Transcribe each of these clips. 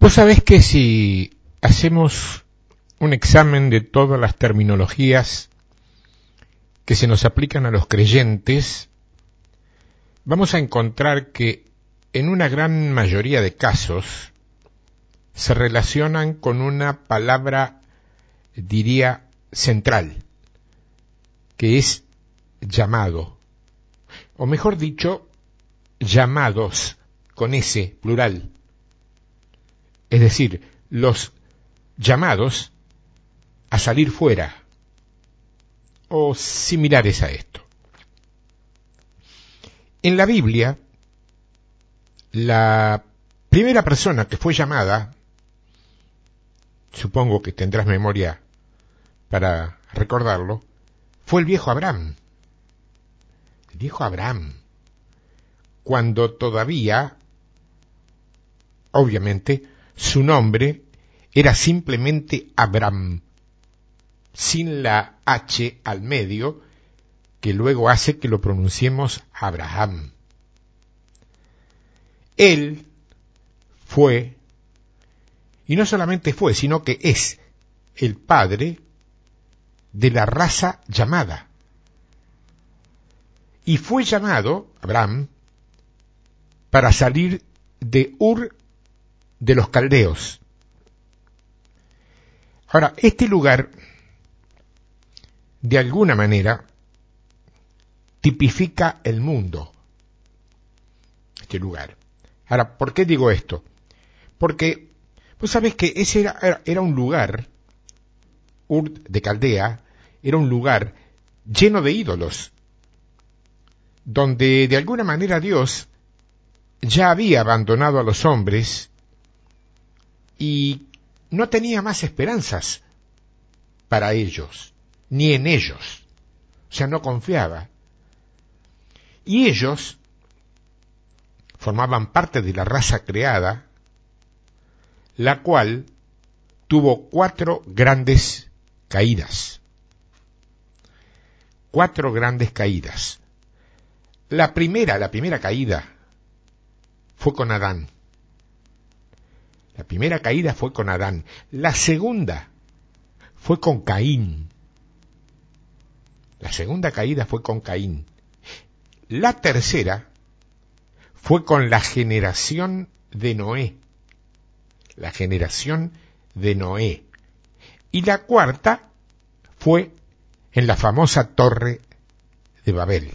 Vos sabés que si hacemos un examen de todas las terminologías que se nos aplican a los creyentes, vamos a encontrar que en una gran mayoría de casos se relacionan con una palabra, diría, central, que es llamado, o mejor dicho, llamados, con ese plural. Es decir, los llamados a salir fuera, o similares a esto. En la Biblia, la primera persona que fue llamada, supongo que tendrás memoria para recordarlo, fue el viejo Abraham. El viejo Abraham, cuando todavía, obviamente, su nombre era simplemente Abraham, sin la H al medio, que luego hace que lo pronunciemos Abraham. Él fue, y no solamente fue, sino que es el padre de la raza llamada. Y fue llamado, Abraham, para salir de Ur de los caldeos. Ahora, este lugar, de alguna manera, tipifica el mundo. Este lugar. Ahora, ¿por qué digo esto? Porque, pues sabes que ese era, era un lugar Ur de Caldea era un lugar lleno de ídolos, donde de alguna manera Dios ya había abandonado a los hombres y no tenía más esperanzas para ellos, ni en ellos. O sea, no confiaba. Y ellos formaban parte de la raza creada, la cual tuvo cuatro grandes caídas. Cuatro grandes caídas. La primera, la primera caída fue con Adán. La primera caída fue con Adán. La segunda fue con Caín. La segunda caída fue con Caín. La tercera fue con la generación de Noé. La generación de Noé. Y la cuarta fue en la famosa torre de Babel.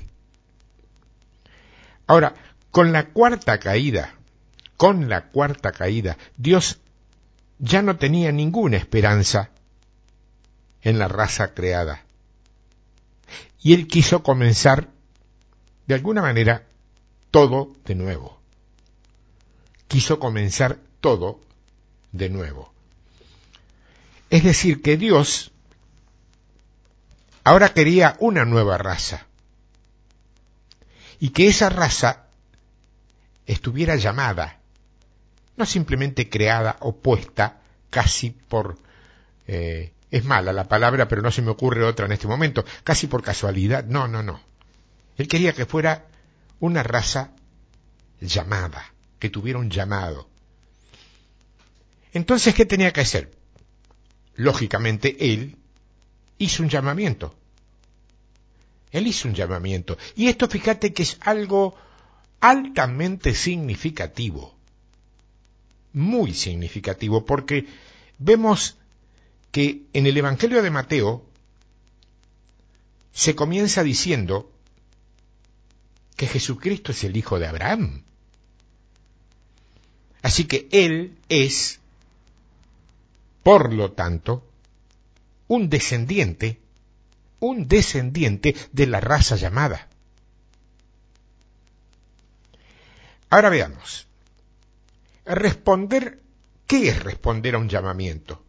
Ahora, con la cuarta caída, con la cuarta caída, Dios ya no tenía ninguna esperanza en la raza creada. Y él quiso comenzar, de alguna manera, todo de nuevo. Quiso comenzar todo de nuevo. Es decir, que Dios ahora quería una nueva raza. Y que esa raza estuviera llamada, no simplemente creada o puesta casi por... Eh, es mala la palabra, pero no se me ocurre otra en este momento, casi por casualidad. No, no, no. Él quería que fuera una raza llamada, que tuviera un llamado. Entonces, ¿qué tenía que hacer? lógicamente él hizo un llamamiento. Él hizo un llamamiento. Y esto fíjate que es algo altamente significativo. Muy significativo, porque vemos que en el Evangelio de Mateo se comienza diciendo que Jesucristo es el Hijo de Abraham. Así que Él es por lo tanto, un descendiente, un descendiente de la raza llamada. Ahora veamos. Responder, ¿qué es responder a un llamamiento?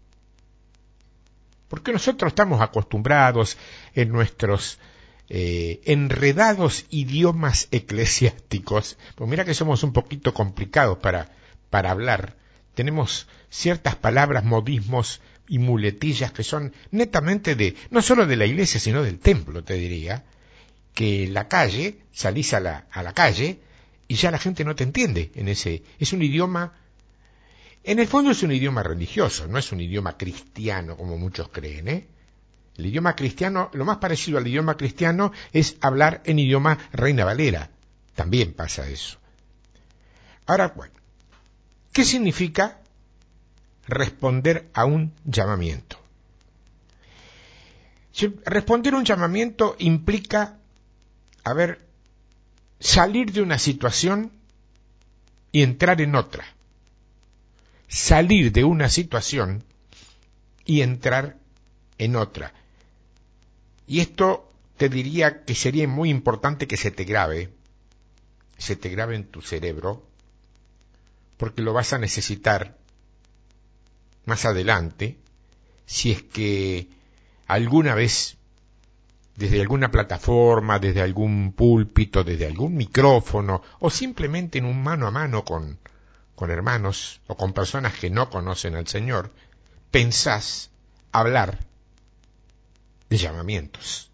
Porque nosotros estamos acostumbrados en nuestros eh, enredados idiomas eclesiásticos, pues mira que somos un poquito complicados para, para hablar, tenemos ciertas palabras, modismos y muletillas que son netamente de, no solo de la iglesia, sino del templo, te diría, que la calle, salís a la, a la calle y ya la gente no te entiende en ese, es un idioma, en el fondo es un idioma religioso, no es un idioma cristiano como muchos creen, ¿eh? El idioma cristiano, lo más parecido al idioma cristiano es hablar en idioma reina valera. También pasa eso. Ahora, bueno, ¿qué significa responder a un llamamiento? Responder a un llamamiento implica, a ver, salir de una situación y entrar en otra. Salir de una situación y entrar en otra. Y esto te diría que sería muy importante que se te grabe, se te grabe en tu cerebro, porque lo vas a necesitar más adelante, si es que alguna vez desde alguna plataforma, desde algún púlpito, desde algún micrófono, o simplemente en un mano a mano con, con hermanos o con personas que no conocen al Señor, pensás hablar de llamamientos.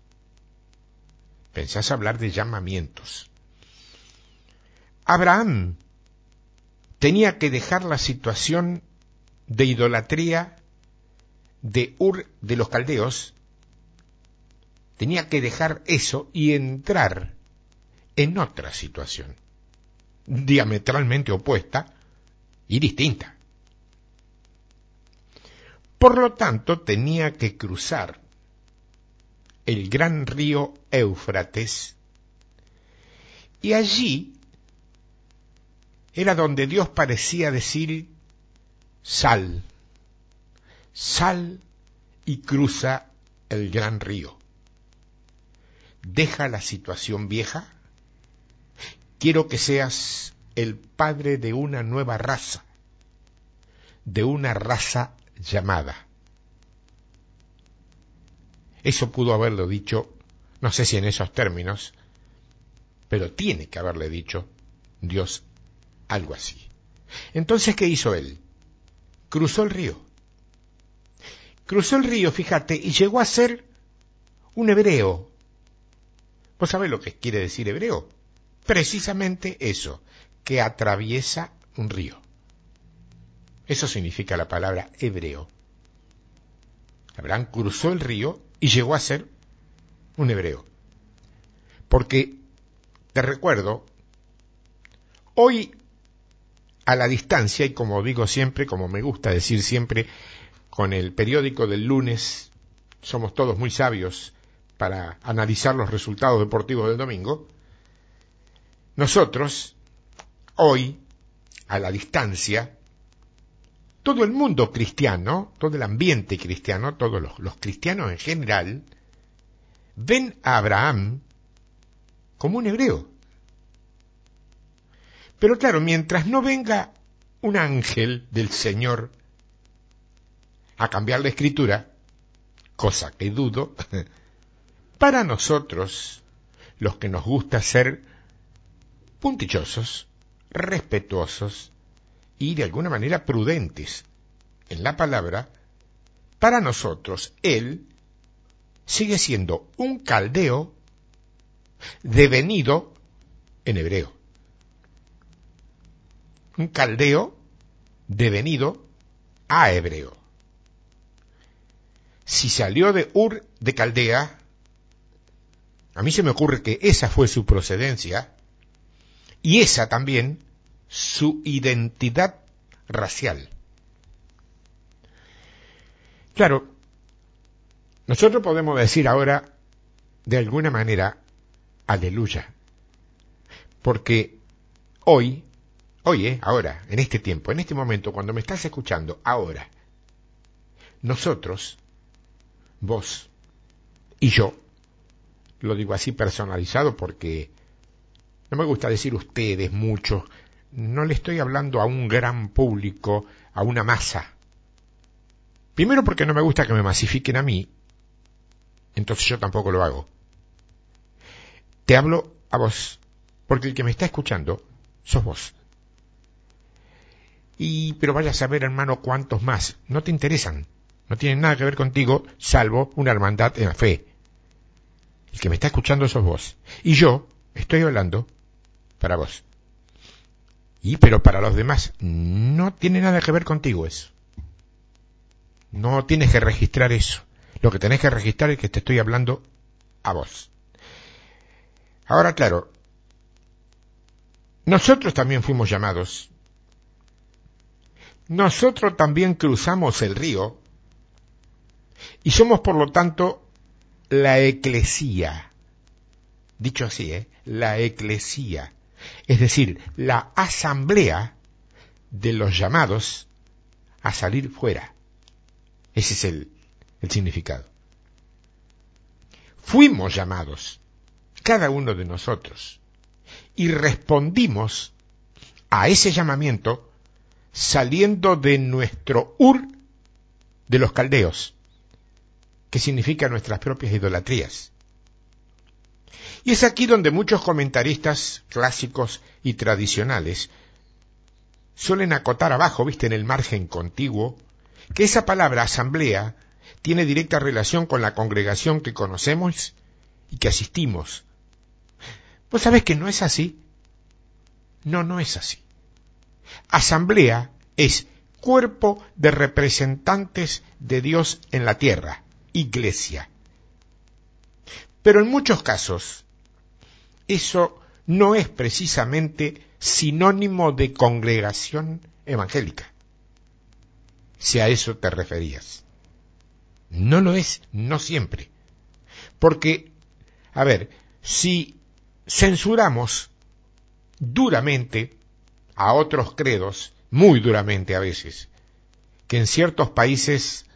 Pensás hablar de llamamientos. Abraham tenía que dejar la situación de idolatría de Ur de los Caldeos, tenía que dejar eso y entrar en otra situación, diametralmente opuesta y distinta. Por lo tanto, tenía que cruzar el gran río Éufrates, y allí era donde Dios parecía decir, sal, sal y cruza el gran río. Deja la situación vieja. Quiero que seas el padre de una nueva raza, de una raza llamada eso pudo haberlo dicho, no sé si en esos términos, pero tiene que haberle dicho Dios algo así. Entonces, ¿qué hizo él? Cruzó el río. Cruzó el río, fíjate, y llegó a ser un hebreo. ¿Vos sabés lo que quiere decir hebreo? Precisamente eso, que atraviesa un río. Eso significa la palabra hebreo. Abraham cruzó el río y llegó a ser un hebreo. Porque, te recuerdo, hoy a la distancia, y como digo siempre, como me gusta decir siempre, con el periódico del lunes, somos todos muy sabios para analizar los resultados deportivos del domingo, nosotros, hoy, a la distancia, todo el mundo cristiano, todo el ambiente cristiano, todos los, cristianos en general, ven a Abraham como un hebreo. Pero claro, mientras no venga un ángel del Señor a cambiar la escritura, cosa que dudo, para nosotros, los que nos gusta ser puntillosos, respetuosos, y de alguna manera prudentes en la palabra, para nosotros Él sigue siendo un caldeo devenido en hebreo. Un caldeo devenido a hebreo. Si salió de Ur de Caldea, a mí se me ocurre que esa fue su procedencia, y esa también su identidad racial. Claro, nosotros podemos decir ahora, de alguna manera, aleluya, porque hoy, hoy, eh, ahora, en este tiempo, en este momento, cuando me estás escuchando, ahora, nosotros, vos y yo, lo digo así personalizado porque no me gusta decir ustedes mucho, no le estoy hablando a un gran público, a una masa. Primero porque no me gusta que me masifiquen a mí, entonces yo tampoco lo hago. Te hablo a vos, porque el que me está escuchando sos vos. Y, pero vaya a saber, hermano, cuántos más. No te interesan. No tienen nada que ver contigo, salvo una hermandad en la fe. El que me está escuchando sos vos. Y yo estoy hablando para vos. Y pero para los demás no tiene nada que ver contigo eso. No tienes que registrar eso. Lo que tenés que registrar es que te estoy hablando a vos. Ahora, claro, nosotros también fuimos llamados. Nosotros también cruzamos el río y somos por lo tanto la eclesía. Dicho así, ¿eh? La eclesía. Es decir, la asamblea de los llamados a salir fuera. Ese es el, el significado. Fuimos llamados, cada uno de nosotros, y respondimos a ese llamamiento saliendo de nuestro Ur de los caldeos, que significa nuestras propias idolatrías. Y es aquí donde muchos comentaristas clásicos y tradicionales suelen acotar abajo, viste, en el margen contiguo, que esa palabra asamblea tiene directa relación con la congregación que conocemos y que asistimos. ¿Vos sabés que no es así? No, no es así. Asamblea es cuerpo de representantes de Dios en la tierra, iglesia. Pero en muchos casos, eso no es precisamente sinónimo de congregación evangélica si a eso te referías. No lo es, no siempre. Porque, a ver, si censuramos duramente a otros credos, muy duramente a veces, que en ciertos países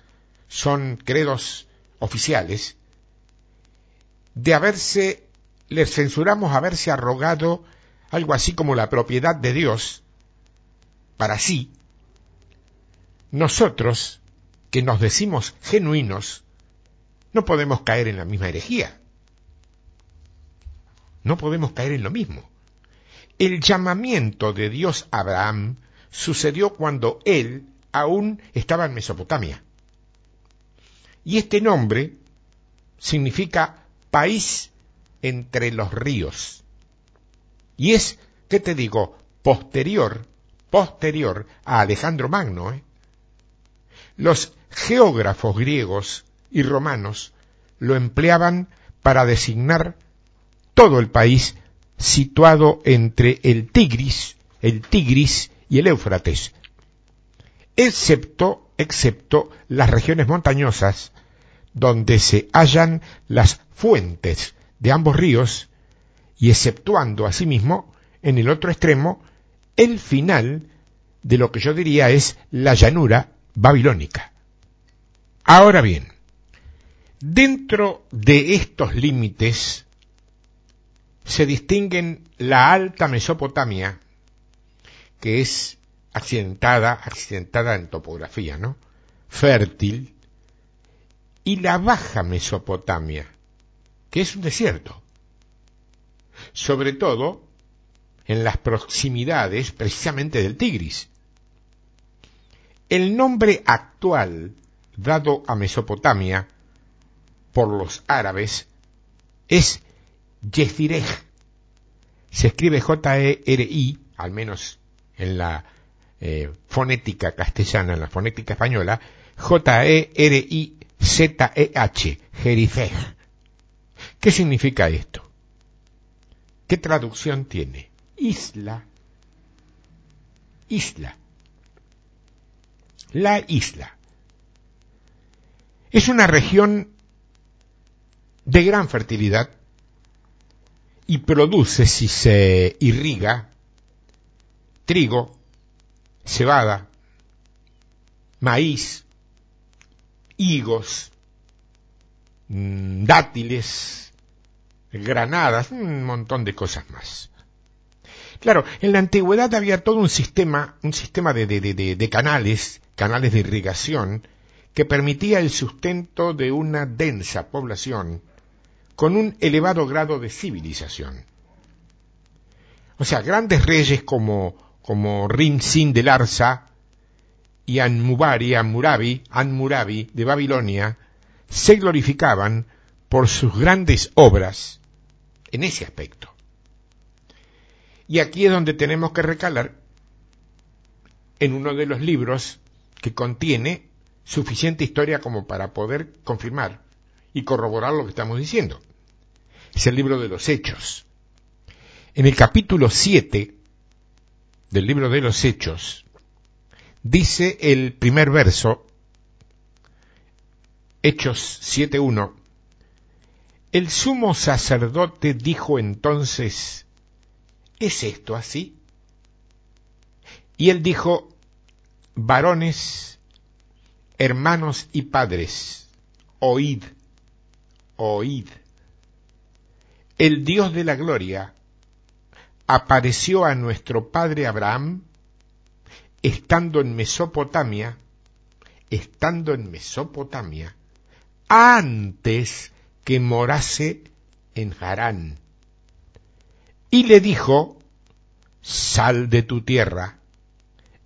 son credos oficiales, de haberse, les censuramos haberse arrogado algo así como la propiedad de Dios para sí, nosotros, que nos decimos genuinos, no podemos caer en la misma herejía. No podemos caer en lo mismo. El llamamiento de Dios a Abraham sucedió cuando él aún estaba en Mesopotamia. Y este nombre significa país entre los ríos. Y es, ¿qué te digo?, posterior, posterior a Alejandro Magno, ¿eh? Los geógrafos griegos y romanos lo empleaban para designar todo el país situado entre el Tigris, el Tigris y el Éufrates, excepto, excepto las regiones montañosas donde se hallan las fuentes de ambos ríos y exceptuando asimismo en el otro extremo el final de lo que yo diría es la llanura babilónica. Ahora bien, dentro de estos límites se distinguen la alta Mesopotamia, que es accidentada, accidentada en topografía, ¿no? Fértil, y la baja Mesopotamia, que es un desierto. Sobre todo en las proximidades precisamente del Tigris. El nombre actual dado a Mesopotamia por los árabes es Yezirej. Se escribe J-E-R-I, al menos en la eh, fonética castellana, en la fonética española, Jerifej. ¿Qué significa esto? ¿Qué traducción tiene? Isla. Isla la isla. Es una región de gran fertilidad y produce, si se irriga, trigo, cebada, maíz, higos, mm, dátiles, granadas, un montón de cosas más. Claro, en la antigüedad había todo un sistema, un sistema de, de, de, de canales, canales de irrigación, que permitía el sustento de una densa población con un elevado grado de civilización. O sea, grandes reyes como, como Rin Sin de Larsa y Anmubari, Anmurabi, Anmurabi de Babilonia se glorificaban por sus grandes obras en ese aspecto. Y aquí es donde tenemos que recalar en uno de los libros que contiene suficiente historia como para poder confirmar y corroborar lo que estamos diciendo. Es el libro de los Hechos. En el capítulo 7 del libro de los Hechos, dice el primer verso, Hechos 7.1, el sumo sacerdote dijo entonces, ¿es esto así? Y él dijo, varones, hermanos y padres, oíd, oíd. El Dios de la gloria apareció a nuestro padre Abraham estando en Mesopotamia, estando en Mesopotamia, antes que morase en Harán y le dijo, sal de tu tierra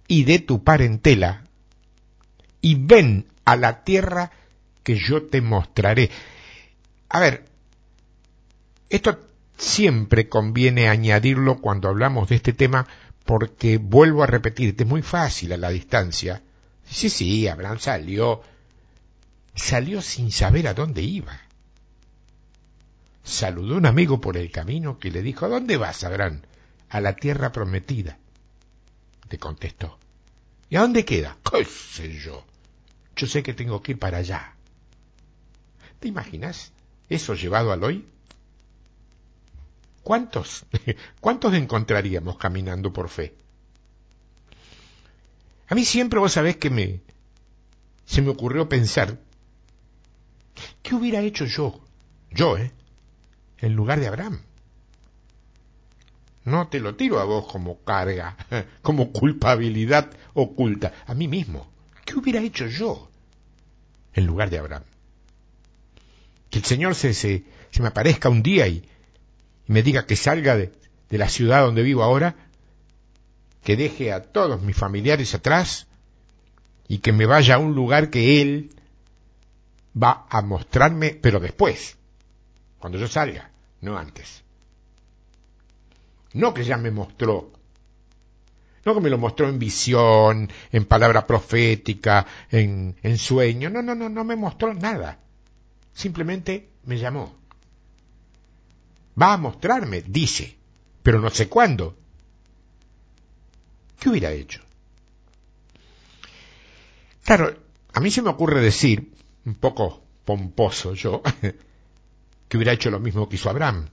y de tu parentela, y ven a la tierra que yo te mostraré. A ver, esto siempre conviene añadirlo cuando hablamos de este tema, porque vuelvo a repetirte, es muy fácil a la distancia. Sí, sí, Abraham salió, salió sin saber a dónde iba saludó un amigo por el camino que le dijo, ¿a dónde vas, Abraham? A la tierra prometida. Le contestó. ¿Y a dónde queda? ¿Qué sé yo? Yo sé que tengo que ir para allá. ¿Te imaginas eso llevado al hoy? ¿Cuántos? ¿Cuántos encontraríamos caminando por fe? A mí siempre vos sabés que me se me ocurrió pensar ¿qué hubiera hecho yo? Yo, ¿eh? en lugar de Abraham. No te lo tiro a vos como carga, como culpabilidad oculta, a mí mismo. ¿Qué hubiera hecho yo en lugar de Abraham? Que el Señor se, se, me aparezca un día y, me diga que salga de, de la ciudad donde vivo ahora, que deje a todos mis familiares atrás y que me vaya a un lugar que Él va a mostrarme, pero después, cuando yo salga, no antes. No que ya me mostró, no que me lo mostró en visión, en palabra profética, en, en sueño, no, no, no, no me mostró nada. Simplemente me llamó. Va a mostrarme, dice, pero no sé cuándo. ¿Qué hubiera hecho? Claro, a mí se me ocurre decir, un poco pomposo yo, que hubiera hecho lo mismo que hizo Abraham.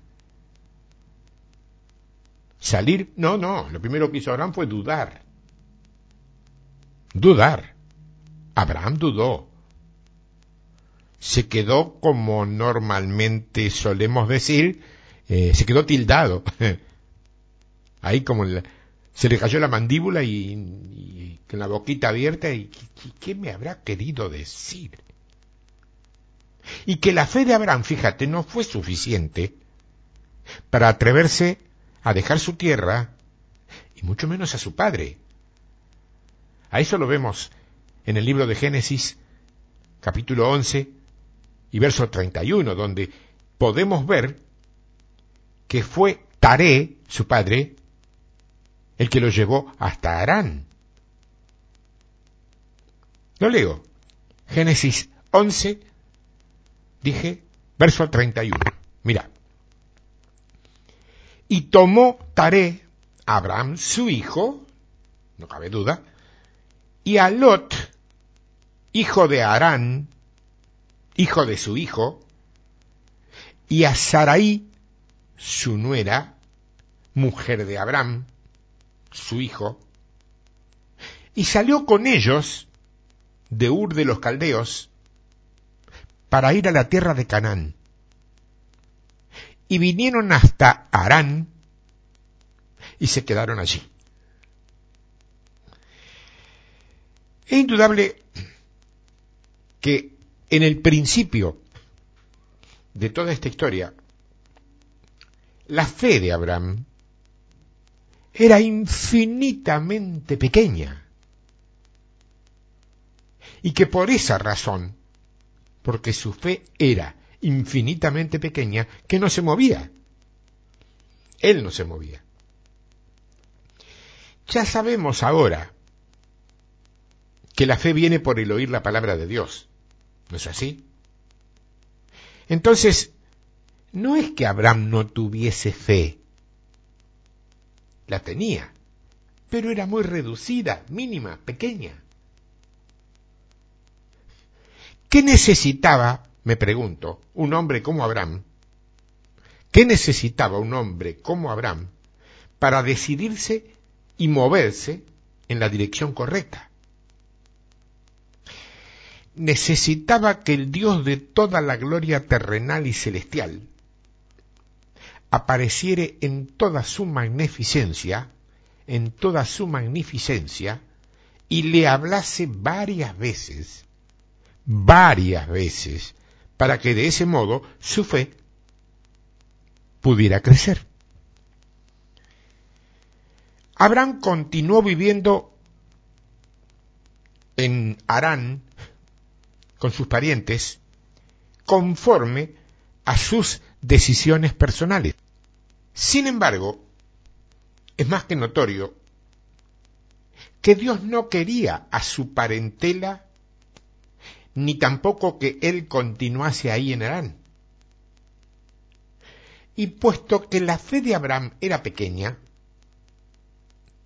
Salir, no, no, lo primero que hizo Abraham fue dudar. Dudar. Abraham dudó. Se quedó como normalmente solemos decir, eh, se quedó tildado. Ahí como se le cayó la mandíbula y, con la boquita abierta y ¿qué me habrá querido decir? y que la fe de Abraham, fíjate, no fue suficiente para atreverse a dejar su tierra y mucho menos a su padre. A eso lo vemos en el libro de Génesis, capítulo 11 y verso 31, donde podemos ver que fue Taré, su padre, el que lo llevó hasta Arán. Lo leo. Génesis 11, Dije, verso 31. Mira. Y tomó Taré, Abraham, su hijo, no cabe duda, y a Lot, hijo de Arán, hijo de su hijo, y a Sarai, su nuera, mujer de Abraham, su hijo, y salió con ellos de Ur de los Caldeos, para ir a la tierra de Canaán. Y vinieron hasta Arán, y se quedaron allí. Es indudable que en el principio de toda esta historia, la fe de Abraham era infinitamente pequeña. Y que por esa razón, porque su fe era infinitamente pequeña, que no se movía. Él no se movía. Ya sabemos ahora que la fe viene por el oír la palabra de Dios. ¿No es así? Entonces, no es que Abraham no tuviese fe. La tenía, pero era muy reducida, mínima, pequeña. ¿Qué necesitaba, me pregunto, un hombre como Abraham? ¿Qué necesitaba un hombre como Abraham para decidirse y moverse en la dirección correcta? necesitaba que el Dios de toda la gloria terrenal y celestial apareciere en toda su magnificencia, en toda su magnificencia, y le hablase varias veces, varias veces, para que de ese modo su fe pudiera crecer. Abraham continuó viviendo en Arán con sus parientes conforme a sus decisiones personales. Sin embargo, es más que notorio que Dios no quería a su parentela ni tampoco que él continuase ahí en Arán. Y puesto que la fe de Abraham era pequeña,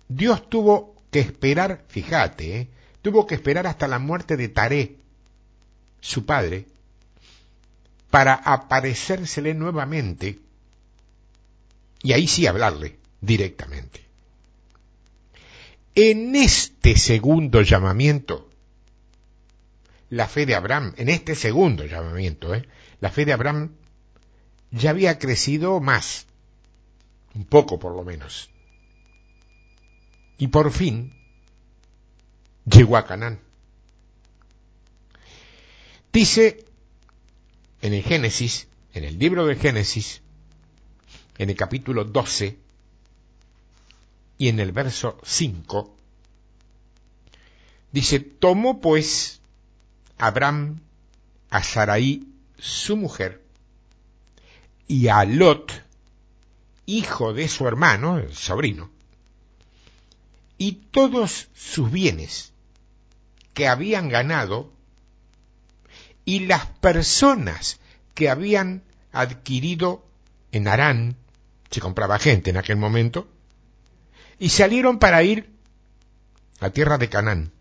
Dios tuvo que esperar, fíjate, ¿eh? tuvo que esperar hasta la muerte de Taré, su padre, para aparecérsele nuevamente y ahí sí hablarle directamente. En este segundo llamamiento, la fe de Abraham, en este segundo llamamiento, ¿eh? la fe de Abraham ya había crecido más, un poco por lo menos. Y por fin llegó a Canaán. Dice en el Génesis, en el libro de Génesis, en el capítulo 12 y en el verso 5, dice, tomó pues Abraham a Sarai, su mujer, y a Lot, hijo de su hermano, el sobrino, y todos sus bienes que habían ganado y las personas que habían adquirido en Arán, se compraba gente en aquel momento, y salieron para ir a tierra de Canaán.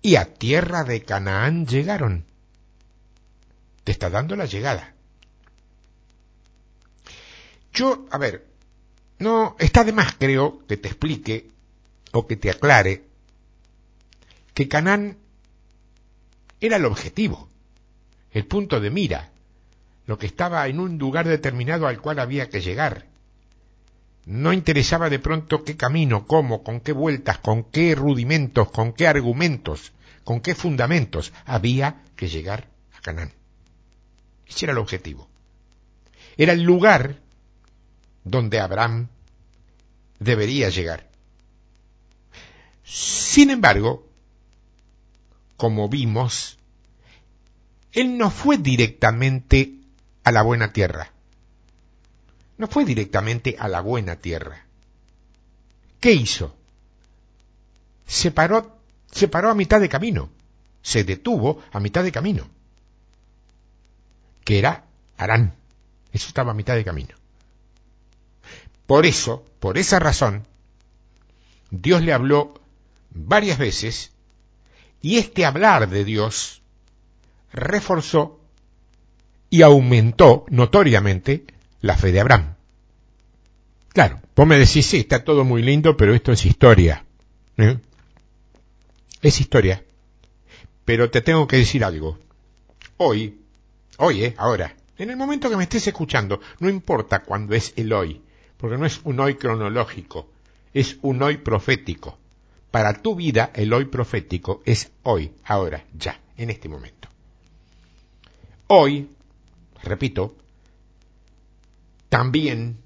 Y a tierra de Canaán llegaron. Te está dando la llegada. Yo, a ver, no, está de más creo que te explique o que te aclare que Canaán era el objetivo, el punto de mira, lo que estaba en un lugar determinado al cual había que llegar. No interesaba de pronto qué camino, cómo, con qué vueltas, con qué rudimentos, con qué argumentos, con qué fundamentos había que llegar a Canaán. Ese era el objetivo. Era el lugar donde Abraham debería llegar. Sin embargo, como vimos, él no fue directamente a la buena tierra. No fue directamente a la buena tierra. ¿Qué hizo? Se paró, se paró a mitad de camino. Se detuvo a mitad de camino. Que era Arán. Eso estaba a mitad de camino. Por eso, por esa razón, Dios le habló varias veces y este hablar de Dios reforzó y aumentó notoriamente la fe de Abraham. Claro, vos me decís, sí, está todo muy lindo, pero esto es historia. ¿eh? Es historia. Pero te tengo que decir algo. Hoy, hoy, eh, ahora, en el momento que me estés escuchando, no importa cuándo es el hoy, porque no es un hoy cronológico, es un hoy profético. Para tu vida el hoy profético es hoy, ahora, ya, en este momento. Hoy, repito, también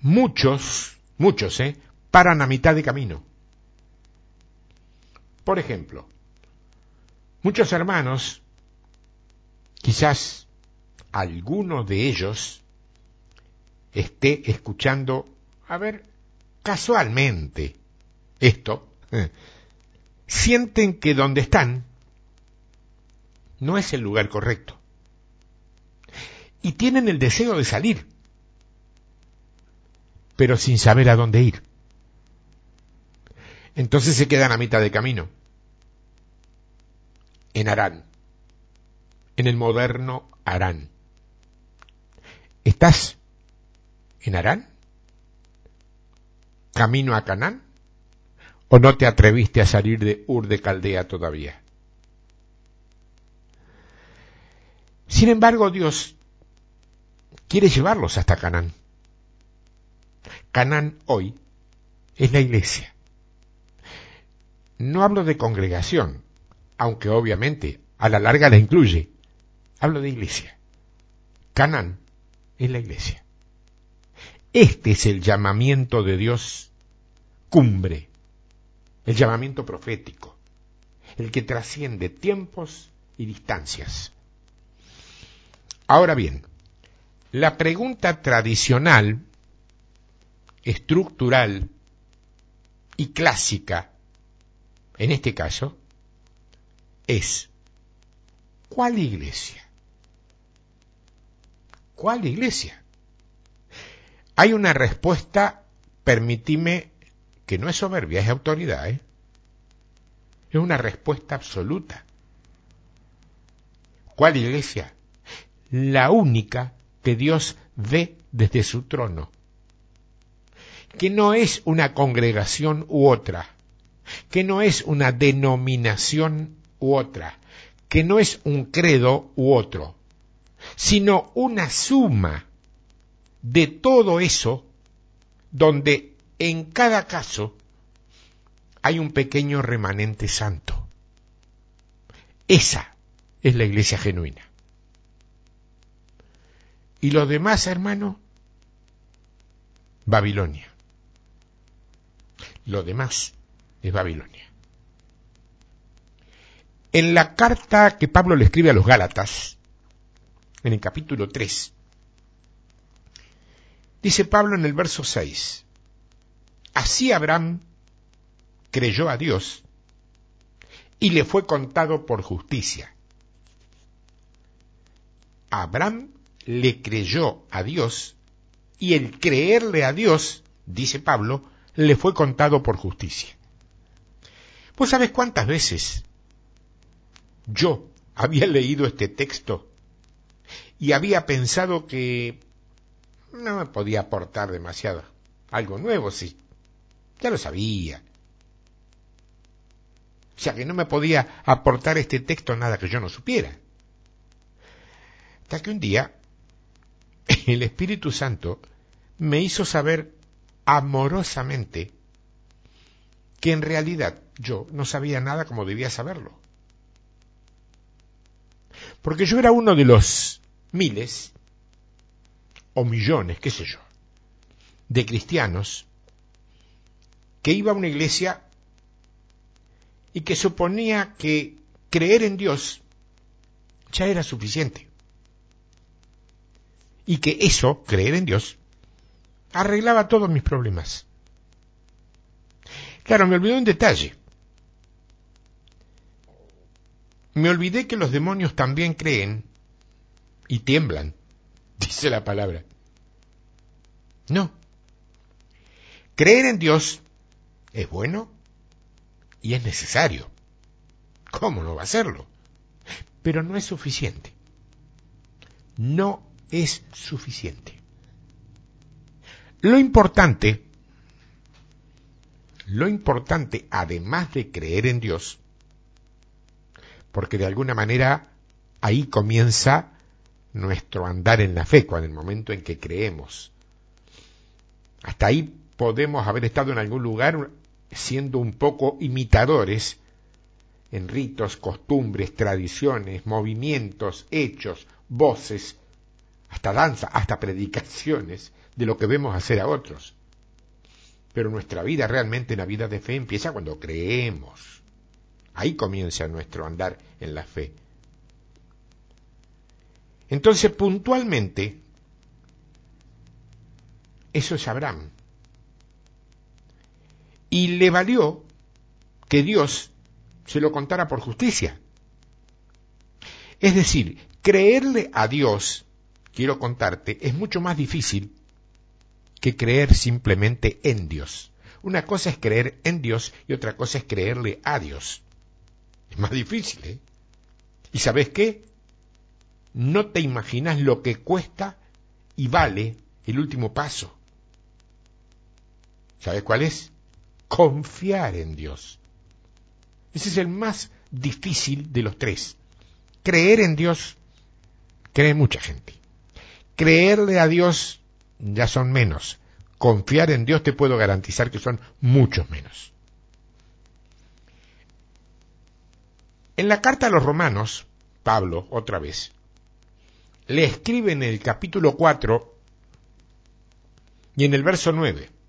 muchos, muchos, ¿eh? paran a mitad de camino. Por ejemplo, muchos hermanos, quizás alguno de ellos esté escuchando, a ver, casualmente esto, eh, sienten que donde están no es el lugar correcto. Y tienen el deseo de salir, pero sin saber a dónde ir. Entonces se quedan a mitad de camino. En Arán. En el moderno Arán. ¿Estás en Arán? ¿Camino a Canaán? ¿O no te atreviste a salir de Ur de Caldea todavía? Sin embargo, Dios quiere llevarlos hasta Canaán. Canaán hoy es la iglesia. No hablo de congregación, aunque obviamente a la larga la incluye. Hablo de iglesia. Canaán es la iglesia. Este es el llamamiento de Dios cumbre, el llamamiento profético, el que trasciende tiempos y distancias. Ahora bien, la pregunta tradicional, estructural y clásica en este caso, es ¿cuál iglesia? ¿Cuál iglesia? Hay una respuesta, permitime, que no es soberbia, es autoridad, ¿eh? Es una respuesta absoluta. ¿Cuál iglesia? La única que Dios ve desde su trono. Que no es una congregación u otra, que no es una denominación u otra, que no es un credo u otro, sino una suma de todo eso donde en cada caso hay un pequeño remanente santo. Esa es la iglesia genuina. Y lo demás, hermano, Babilonia. Lo demás es Babilonia. En la carta que Pablo le escribe a los Gálatas, en el capítulo 3, dice Pablo en el verso 6, así Abraham creyó a Dios y le fue contado por justicia. Abraham le creyó a Dios y el creerle a Dios, dice Pablo, le fue contado por justicia. ¿Vos sabés cuántas veces yo había leído este texto y había pensado que no me podía aportar demasiado? Algo nuevo, sí. Ya lo sabía. O sea que no me podía aportar este texto nada que yo no supiera. Hasta que un día el Espíritu Santo me hizo saber amorosamente que en realidad yo no sabía nada como debía saberlo. Porque yo era uno de los miles o millones, qué sé yo, de cristianos que iba a una iglesia y que suponía que creer en Dios ya era suficiente. Y que eso, creer en Dios, arreglaba todos mis problemas. Claro, me olvidé un detalle. Me olvidé que los demonios también creen y tiemblan, dice la palabra. No. Creer en Dios es bueno y es necesario. ¿Cómo no va a serlo? Pero no es suficiente. No es suficiente. Lo importante lo importante, además de creer en Dios, porque de alguna manera ahí comienza nuestro andar en la fe, cuando el momento en que creemos. Hasta ahí podemos haber estado en algún lugar siendo un poco imitadores en ritos, costumbres, tradiciones, movimientos, hechos, voces, hasta danza, hasta predicaciones de lo que vemos hacer a otros. Pero nuestra vida realmente, la vida de fe, empieza cuando creemos. Ahí comienza nuestro andar en la fe. Entonces, puntualmente, eso es Abraham. Y le valió que Dios se lo contara por justicia. Es decir, creerle a Dios, quiero contarte, es mucho más difícil que creer simplemente en Dios. Una cosa es creer en Dios y otra cosa es creerle a Dios. Es más difícil, ¿eh? ¿Y sabes qué? No te imaginas lo que cuesta y vale el último paso. ¿Sabes cuál es? Confiar en Dios. Ese es el más difícil de los tres. Creer en Dios, cree mucha gente. Creerle a Dios ya son menos. Confiar en Dios te puedo garantizar que son muchos menos. En la carta a los romanos, Pablo, otra vez, le escribe en el capítulo 4 y en el verso 9.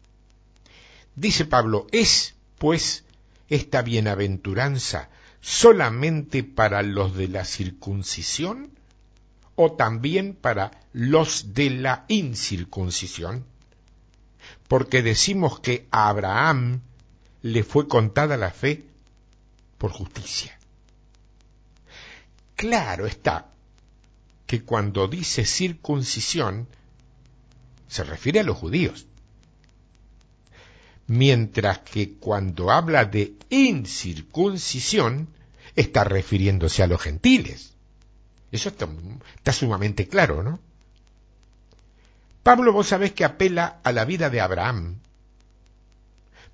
Dice Pablo, es pues esta bienaventuranza solamente para los de la circuncisión o también para los de la incircuncisión? Porque decimos que a Abraham le fue contada la fe por justicia. Claro está que cuando dice circuncisión se refiere a los judíos mientras que cuando habla de incircuncisión está refiriéndose a los gentiles. Eso está, sumamente claro, ¿no? Pablo, vos sabés que apela a la vida de Abraham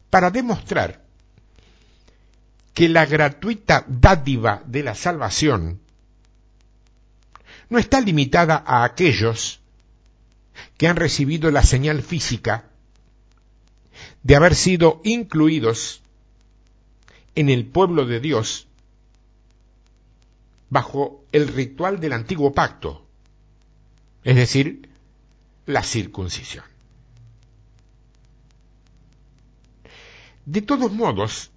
para demostrar que la gratuita dádiva de la salvación no está limitada a aquellos que han recibido la señal física de haber sido incluidos en el pueblo de Dios bajo el ritual del antiguo pacto, es decir, la circuncisión. De todos modos,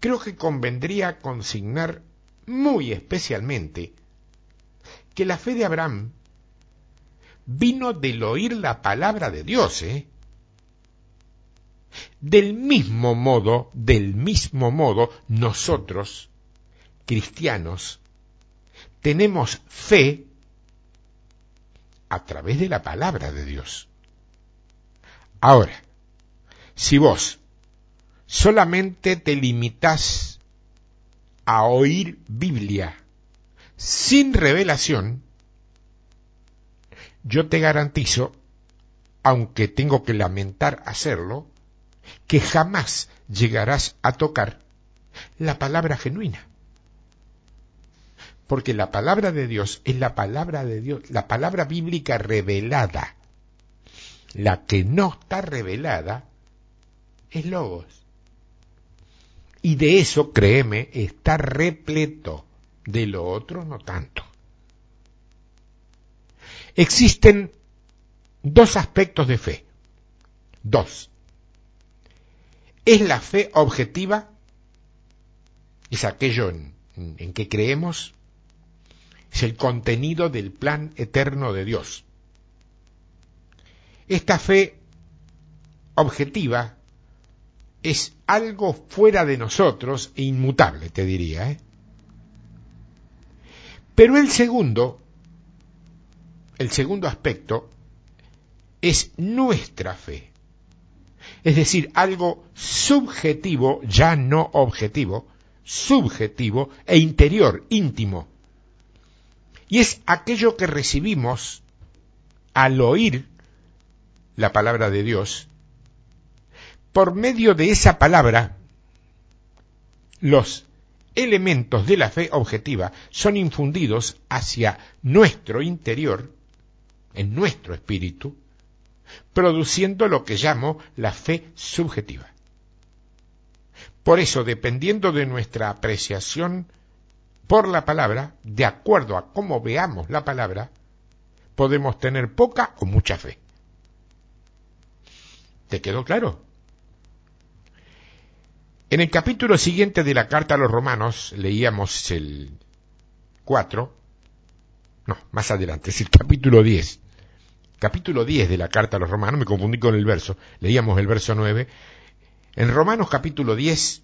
creo que convendría consignar muy especialmente que la fe de Abraham vino del oír la palabra de Dios, ¿eh? Del mismo modo, del mismo modo, nosotros, cristianos, tenemos fe a través de la palabra de Dios. Ahora, si vos solamente te limitas a oír Biblia sin revelación, yo te garantizo, aunque tengo que lamentar hacerlo, que jamás llegarás a tocar la palabra genuina. Porque la palabra de Dios es la palabra de Dios, la palabra bíblica revelada. La que no está revelada es Logos. Y de eso, créeme, está repleto. De lo otro no tanto. Existen dos aspectos de fe. Dos. ¿Es la fe objetiva? ¿Es aquello en, que creemos? Es el contenido del plan eterno de Dios. Esta fe objetiva es algo fuera de nosotros e inmutable, te diría. ¿eh? Pero el segundo, el segundo aspecto, es nuestra fe es decir, algo subjetivo, ya no objetivo, subjetivo e interior, íntimo. Y es aquello que recibimos al oír la palabra de Dios. Por medio de esa palabra, los elementos de la fe objetiva son infundidos hacia nuestro interior, en nuestro espíritu, produciendo lo que llamo la fe subjetiva. Por eso, dependiendo de nuestra apreciación por la palabra, de acuerdo a cómo veamos la palabra, podemos tener poca o mucha fe. ¿Te quedó claro? En el capítulo siguiente de la carta a los romanos, leíamos el 4, no, más adelante, es el capítulo 10. Capítulo 10 de la carta a los romanos, me confundí con el verso, leíamos el verso 9. En Romanos capítulo 10,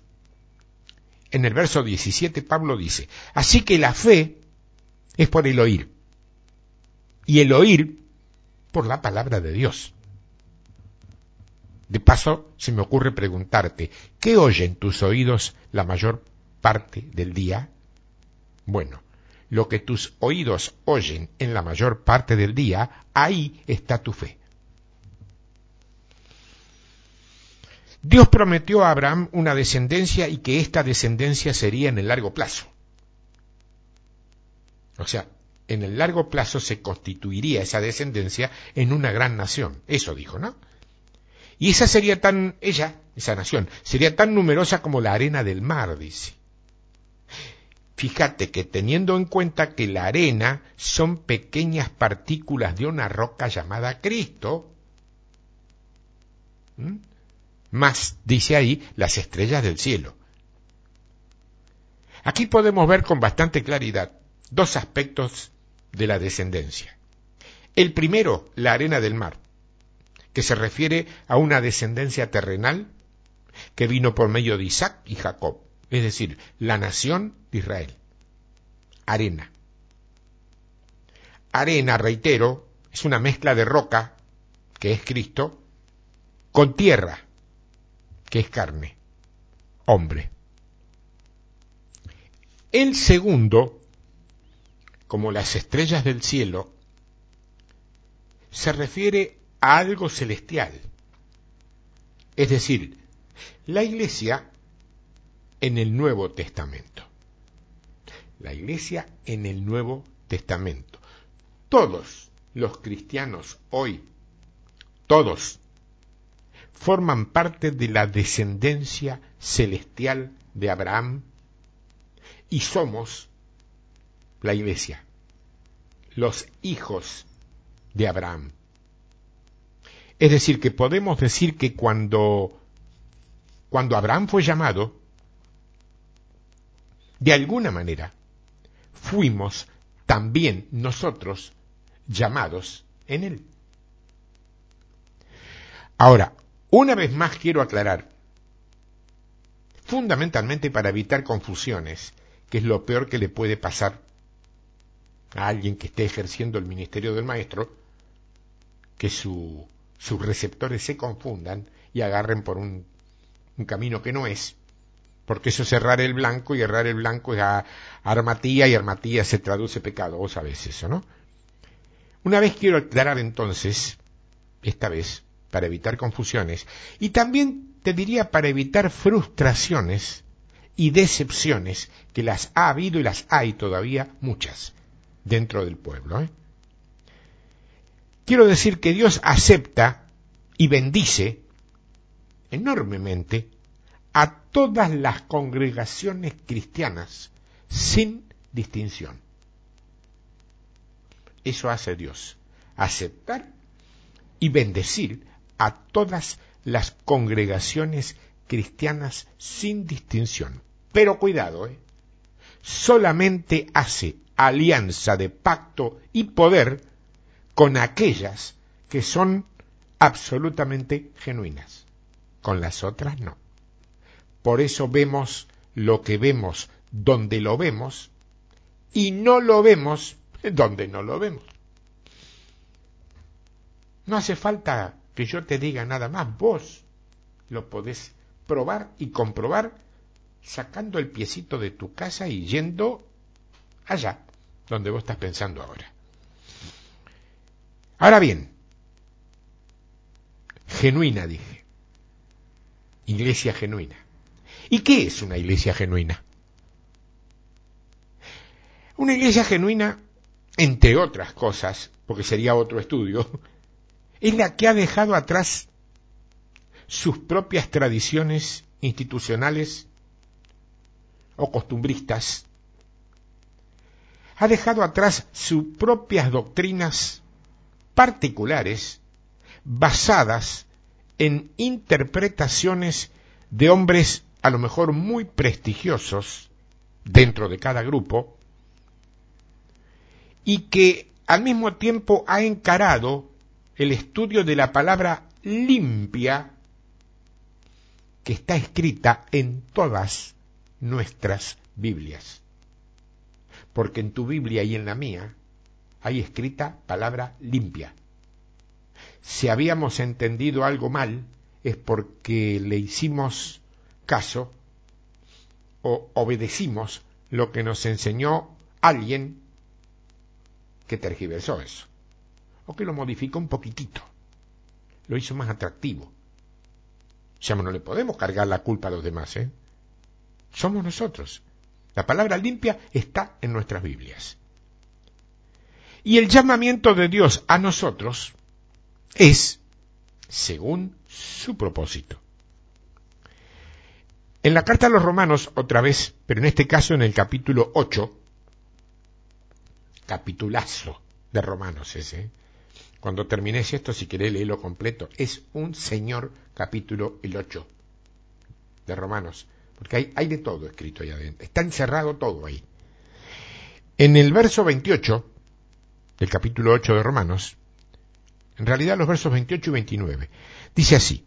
en el verso 17, Pablo dice, así que la fe es por el oír, y el oír por la palabra de Dios. De paso, se me ocurre preguntarte, ¿qué oyen tus oídos la mayor parte del día? Bueno, lo que tus oídos oyen en la mayor parte del día, ahí está tu fe. Dios prometió a Abraham una descendencia y que esta descendencia sería en el largo plazo. O sea, en el largo plazo se constituiría esa descendencia en una gran nación. Eso dijo, ¿no? Y esa sería tan, ella, esa nación, sería tan numerosa como la arena del mar, dice. Fíjate que teniendo en cuenta que la arena son pequeñas partículas de una roca llamada Cristo, más, dice ahí, las estrellas del cielo. Aquí podemos ver con bastante claridad dos aspectos de la descendencia. El primero, la arena del mar que se refiere a una descendencia terrenal que vino por medio de Isaac y Jacob, es decir, la nación de Israel. Arena. Arena, reitero, es una mezcla de roca, que es Cristo, con tierra, que es carne, hombre. El segundo, como las estrellas del cielo, se refiere algo celestial. Es decir, la iglesia en el Nuevo Testamento. La iglesia en el Nuevo Testamento. Todos los cristianos hoy, todos, forman parte de la descendencia celestial de Abraham y somos la iglesia, los hijos de Abraham. Es decir, que podemos decir que cuando, cuando Abraham fue llamado, de alguna manera, fuimos también nosotros llamados en él. Ahora, una vez más quiero aclarar, fundamentalmente para evitar confusiones, que es lo peor que le puede pasar a alguien que esté ejerciendo el ministerio del maestro, que su sus receptores se confundan y agarren por un, camino que no es, porque eso es errar el blanco y errar el blanco es a, armatía y armatía se traduce pecado, vos sabés eso, ¿no? Una vez quiero aclarar entonces, esta vez, para evitar confusiones, y también te diría para evitar frustraciones y decepciones, que las ha habido y las hay todavía muchas dentro del pueblo. ¿eh? Quiero decir que Dios acepta y bendice enormemente todas las congregaciones cristianas sin distinción. Eso hace Dios, aceptar y bendecir a todas las congregaciones cristianas sin distinción. Pero cuidado, ¿eh? solamente hace alianza de pacto y poder con aquellas que son absolutamente genuinas. Con las otras no. Por eso vemos lo que vemos donde lo vemos y no lo vemos donde no lo vemos. No hace falta que yo te diga nada más, vos lo podés probar y comprobar sacando el piecito de tu casa y yendo allá, donde vos estás pensando ahora. Ahora bien, genuina, dije. Iglesia genuina. ¿Y qué es una iglesia genuina? Una iglesia genuina, entre otras cosas, porque sería otro estudio, es la que ha dejado atrás sus propias tradiciones institucionales o costumbristas, ha dejado atrás sus propias doctrinas particulares basadas en interpretaciones de hombres a lo mejor muy prestigiosos dentro de cada grupo y que al mismo tiempo ha encarado el estudio de la palabra limpia que está escrita en todas nuestras Biblias. Porque en tu Biblia y en la mía hay escrita palabra limpia. Si habíamos entendido algo mal es porque le hicimos caso o obedecimos lo que nos enseñó alguien que tergiversó eso, o que lo modificó un poquitito, lo hizo más atractivo. O sea, no le podemos cargar la culpa a los demás, ¿eh? Somos nosotros. La palabra limpia está en nuestras Biblias. Y el llamamiento de Dios a nosotros es según su propósito. En la carta a los romanos, otra vez, pero en este caso en el capítulo 8, capitulazo de romanos ese, ¿eh? cuando termines esto, si querés leerlo completo, es un señor capítulo el 8 de romanos, porque hay, hay de todo escrito ahí adentro, está encerrado todo ahí. En el verso 28 del capítulo 8 de romanos, en realidad los versos 28 y 29, dice así,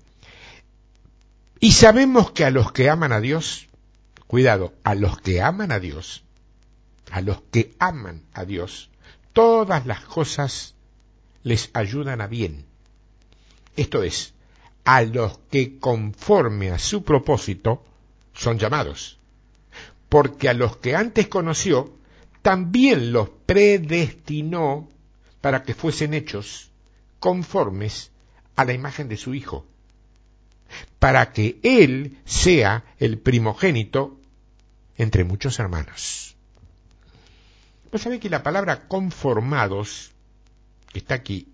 y sabemos que a los que aman a Dios, cuidado, a los que aman a Dios, a los que aman a Dios, todas las cosas les ayudan a bien. Esto es, a los que conforme a su propósito son llamados. Porque a los que antes conoció, también los predestinó para que fuesen hechos conformes a la imagen de su Hijo para que Él sea el primogénito entre muchos hermanos. Pues sabe que la palabra conformados, que está aquí,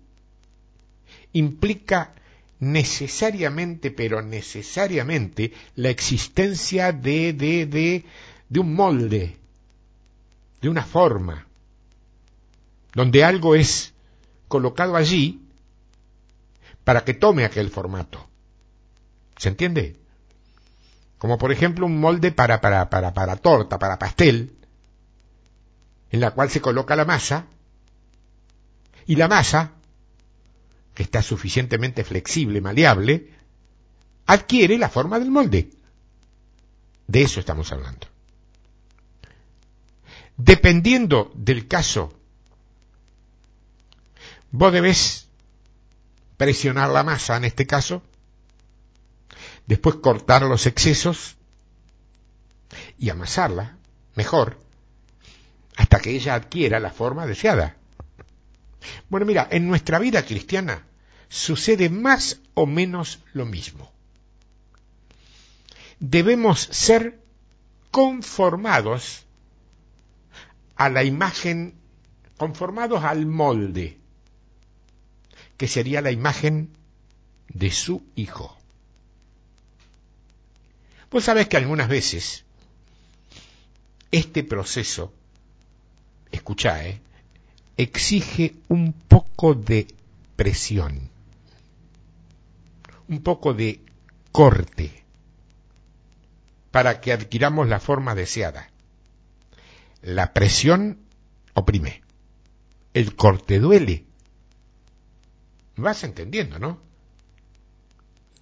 implica necesariamente, pero necesariamente, la existencia de, de, de, de un molde, de una forma, donde algo es colocado allí para que tome aquel formato. ¿Se entiende? Como por ejemplo un molde para, para, para, para torta, para pastel, en la cual se coloca la masa, y la masa, que está suficientemente flexible, maleable, adquiere la forma del molde. De eso estamos hablando. Dependiendo del caso, vos debes presionar la masa en este caso, después cortar los excesos y amasarla mejor hasta que ella adquiera la forma deseada. Bueno, mira, en nuestra vida cristiana sucede más o menos lo mismo. Debemos ser conformados a la imagen, conformados al molde, que sería la imagen de su Hijo. Vos sabés que algunas veces este proceso, escuchá, ¿eh? exige un poco de presión, un poco de corte, para que adquiramos la forma deseada. La presión oprime, el corte duele. Vas entendiendo, ¿no?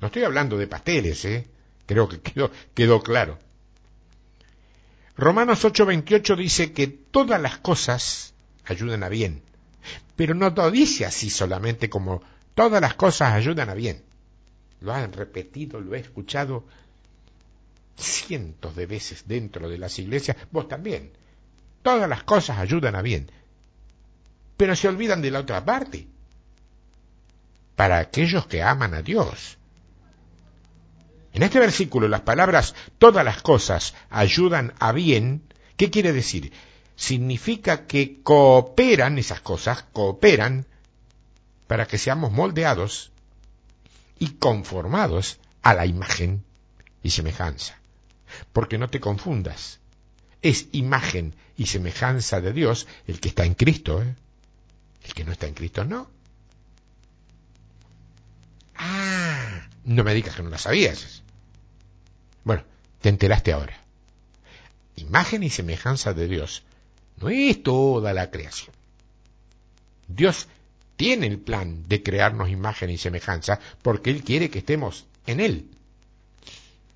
No estoy hablando de pasteles, ¿eh? Creo que quedó, quedó claro. Romanos 8:28 dice que todas las cosas ayudan a bien. Pero no lo dice así solamente como todas las cosas ayudan a bien. Lo han repetido, lo he escuchado cientos de veces dentro de las iglesias, vos también. Todas las cosas ayudan a bien. Pero se olvidan de la otra parte. Para aquellos que aman a Dios. En este versículo las palabras todas las cosas ayudan a bien, ¿qué quiere decir? Significa que cooperan esas cosas, cooperan para que seamos moldeados y conformados a la imagen y semejanza. Porque no te confundas, es imagen y semejanza de Dios el que está en Cristo, ¿eh? el que no está en Cristo no. Ah, no me digas que no la sabías. Bueno, te enteraste ahora. Imagen y semejanza de Dios no es toda la creación. Dios tiene el plan de crearnos imagen y semejanza porque Él quiere que estemos en Él.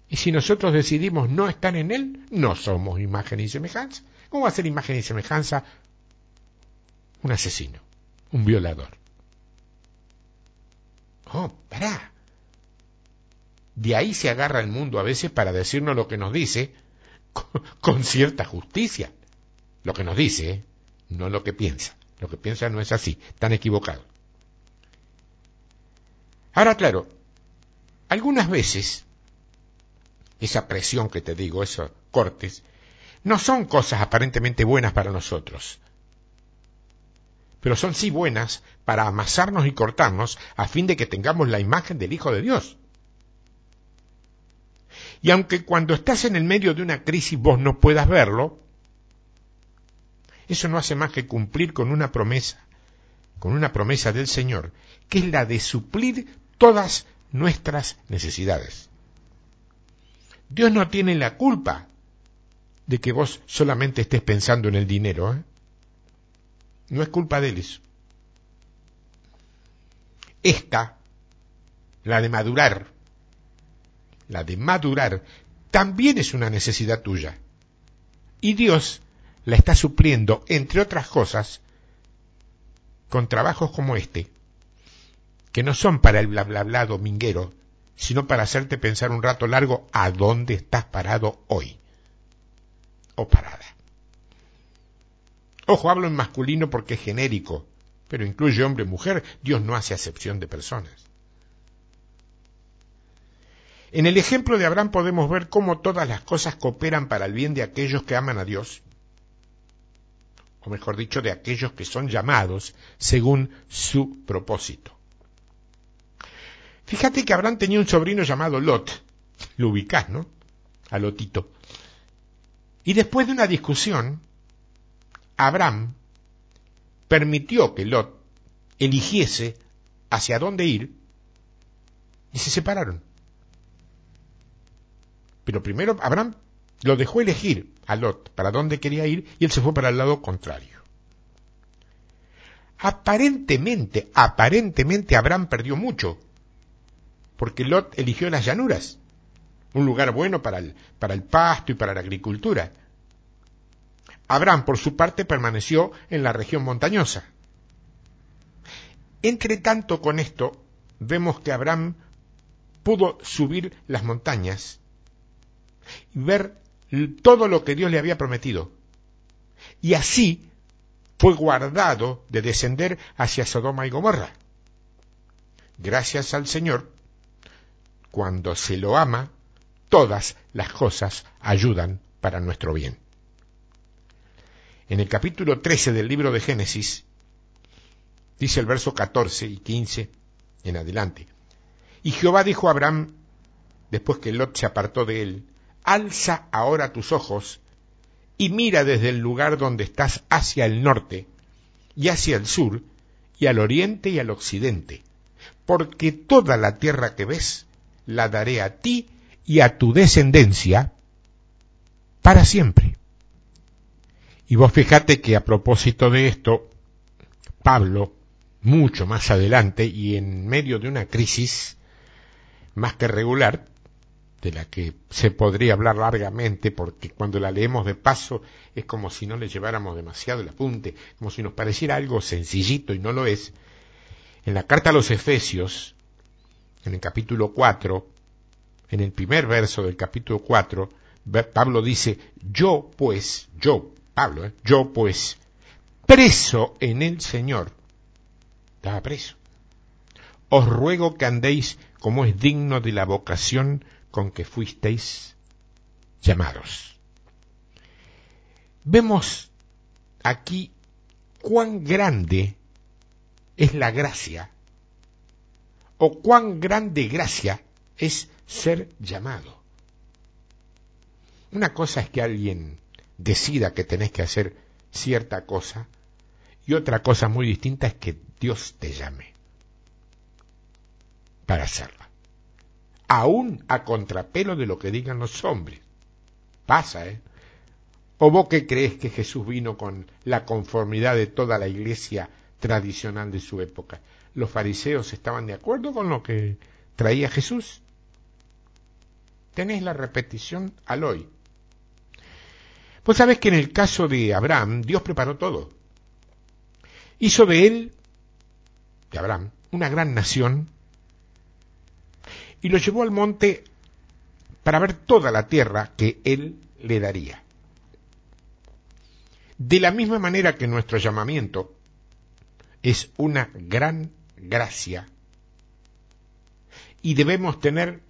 Y si nosotros decidimos no estar en Él, no somos imagen y semejanza. ¿Cómo va a ser imagen y semejanza un asesino, un violador? Oh, pará. De ahí se agarra el mundo a veces para decirnos lo que nos dice con, cierta justicia. Lo que nos dice, no lo que piensa. Lo que piensa no es así, tan equivocado. Ahora, claro, algunas veces esa presión que te digo, esos cortes, no son cosas aparentemente buenas para nosotros, pero son sí buenas para amasarnos y cortarnos a fin de que tengamos la imagen del Hijo de Dios. Y aunque cuando estás en el medio de una crisis vos no puedas verlo, eso no hace más que cumplir con una promesa, con una promesa del Señor, que es la de suplir todas nuestras necesidades. Dios no tiene la culpa de que vos solamente estés pensando en el dinero. ¿eh? No es culpa de él eso. Esta, la de madurar, la de madurar, también es una necesidad tuya. Y Dios la está supliendo, entre otras cosas, con trabajos como este, que no son para el bla bla dominguero, sino para hacerte pensar un rato largo a dónde estás parado hoy o parada. Ojo, hablo en masculino porque es genérico, pero incluye hombre y mujer, Dios no hace acepción de personas. En el ejemplo de Abraham podemos ver cómo todas las cosas cooperan para el bien de aquellos que aman a Dios o mejor dicho, de aquellos que son llamados según su propósito. Fíjate que Abraham tenía un sobrino llamado Lot, lo ubicás, ¿no? A Lotito. Y después de una discusión, Abraham permitió que Lot eligiese hacia dónde ir y se separaron. Pero primero Abraham lo dejó elegir a Lot para dónde quería ir y él se fue para el lado contrario. Aparentemente, aparentemente Abraham perdió mucho, porque Lot eligió las llanuras, un lugar bueno para el, para el pasto y para la agricultura. Abraham, por su parte, permaneció en la región montañosa. Entre tanto, con esto, vemos que Abraham pudo subir las montañas y ver todo lo que Dios le había prometido. Y así fue guardado de descender hacia Sodoma y Gomorra. Gracias al Señor, cuando se lo ama, todas las cosas ayudan para nuestro bien. En el capítulo 13 del libro de Génesis, dice el verso 14 y 15 en adelante, y Jehová dijo a Abraham, después que Lot se apartó de él, alza ahora tus ojos y mira desde el lugar donde estás hacia el norte y hacia el sur y al oriente y al occidente, porque toda la tierra que ves la daré a ti y a tu descendencia para siempre. Y vos fijate que a propósito de esto, Pablo, mucho más adelante y en medio de una crisis más que regular, de la que se podría hablar largamente, porque cuando la leemos de paso es como si no le lleváramos demasiado el apunte, como si nos pareciera algo sencillito y no lo es. En la carta a los Efesios, en el capítulo 4, en el primer verso del capítulo 4, Pablo dice, yo pues, yo, Pablo, ¿eh? yo pues, preso en el Señor, estaba preso, os ruego que andéis como es digno de la vocación con que fuisteis llamados. Vemos aquí cuán grande es la gracia o cuán grande gracia es ser llamado. Una cosa es que alguien decida que tenés que hacer cierta cosa y otra cosa muy distinta es que Dios te llame para hacerla. Aún a contrapelo de lo que digan los hombres. Pasa, ¿eh? ¿O vos qué crees que Jesús vino con la conformidad de toda la iglesia tradicional de su época? ¿Los fariseos estaban de acuerdo con lo que traía Jesús? Tenés la repetición al hoy. Pues sabés que en el caso de Abraham, Dios preparó todo. Hizo de él, de Abraham, una gran nación y lo llevó al monte para ver toda la tierra que él le daría. De la misma manera que nuestro llamamiento es una gran gracia y debemos tener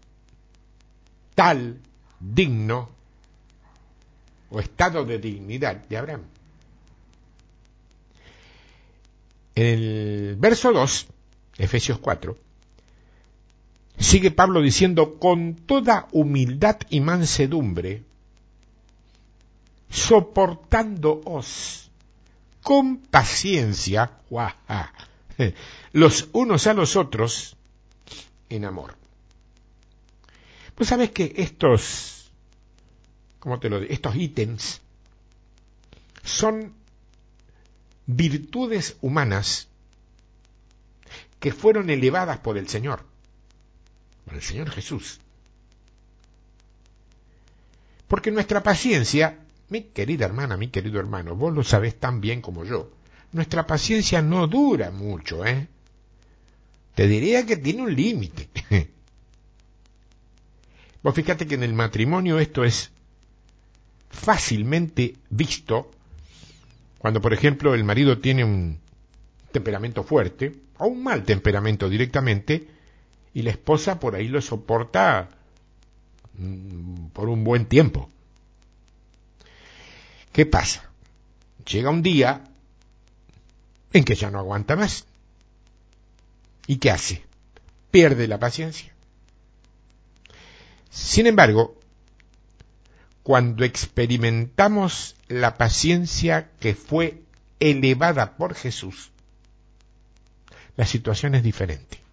tal digno o estado de dignidad de Abraham. En el verso 2, Efesios 4, sigue Pablo diciendo, con toda humildad y mansedumbre, soportándoos con paciencia, los unos a los otros en amor. Pues sabes que estos, ¿cómo te lo digo? Estos ítems son virtudes humanas que fueron elevadas por el Señor el Señor Jesús. Porque nuestra paciencia, mi querida hermana, mi querido hermano, vos lo sabés tan bien como yo, nuestra paciencia no dura mucho, ¿eh? Te diría que tiene un límite. vos fíjate que en el matrimonio esto es fácilmente visto cuando, por ejemplo, el marido tiene un temperamento fuerte o un mal temperamento directamente, y la esposa por ahí lo soporta mm, por un buen tiempo. ¿Qué pasa? Llega un día en que ya no aguanta más. ¿Y qué hace? Pierde la paciencia. Sin embargo, cuando experimentamos la paciencia que fue elevada por Jesús, la situación es diferente.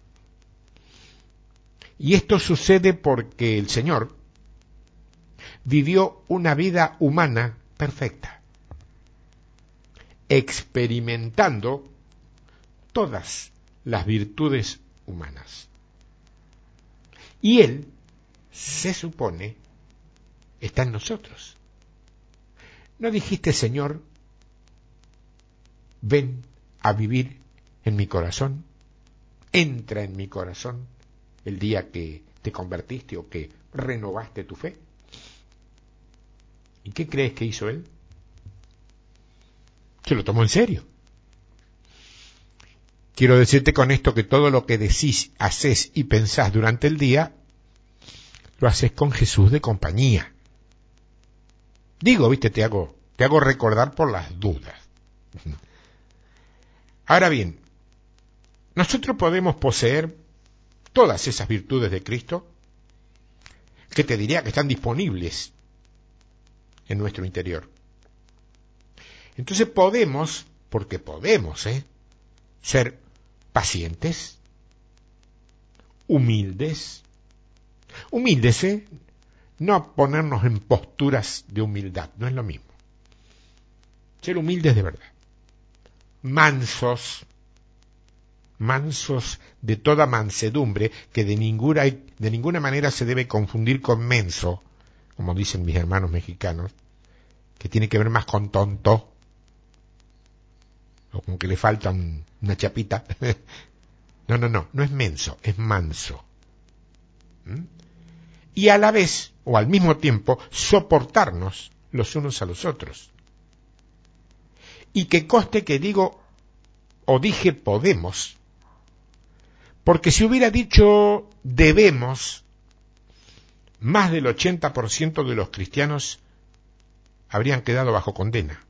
Y esto sucede porque el Señor vivió una vida humana perfecta, experimentando todas las virtudes humanas. Y Él, se supone, está en nosotros. ¿No dijiste, Señor, ven a vivir en mi corazón? Entra en mi corazón el día que te convertiste o que renovaste tu fe? ¿Y qué crees que hizo él? Se lo tomó en serio. Quiero decirte con esto que todo lo que decís, haces y pensás durante el día, lo haces con Jesús de compañía. Digo, viste, te hago, te hago recordar por las dudas. Ahora bien, nosotros podemos poseer todas esas virtudes de Cristo, que te diría que están disponibles en nuestro interior. Entonces podemos, porque podemos, ¿eh? ser pacientes, humildes, humildes, ¿eh? no ponernos en posturas de humildad, no es lo mismo. Ser humildes de verdad, mansos, mansos de toda mansedumbre, que de ninguna, de ninguna manera se debe confundir con menso, como dicen mis hermanos mexicanos, que tiene que ver más con tonto, o como que le falta una chapita. no, no, no, no es menso, es manso. ¿Mm? Y a la vez, o al mismo tiempo, soportarnos los unos a los otros. Y que coste que digo o dije podemos, porque si hubiera dicho debemos, más del 80% de los cristianos habrían quedado bajo condena.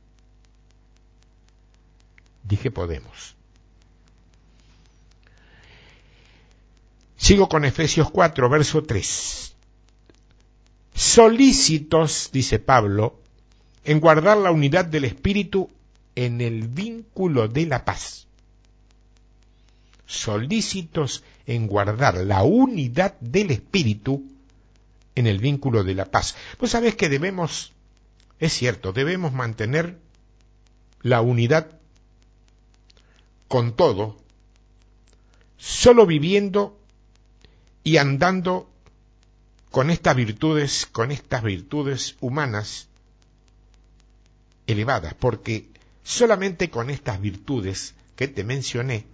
Dije podemos. Sigo con Efesios 4, verso 3. Solícitos, dice Pablo, en guardar la unidad del Espíritu en el vínculo de la paz. Solícitos en guardar la unidad del Espíritu en el vínculo de la paz. Pues sabes que debemos, es cierto, debemos mantener la unidad con todo, solo viviendo y andando con estas virtudes, con estas virtudes humanas elevadas, porque solamente con estas virtudes que te mencioné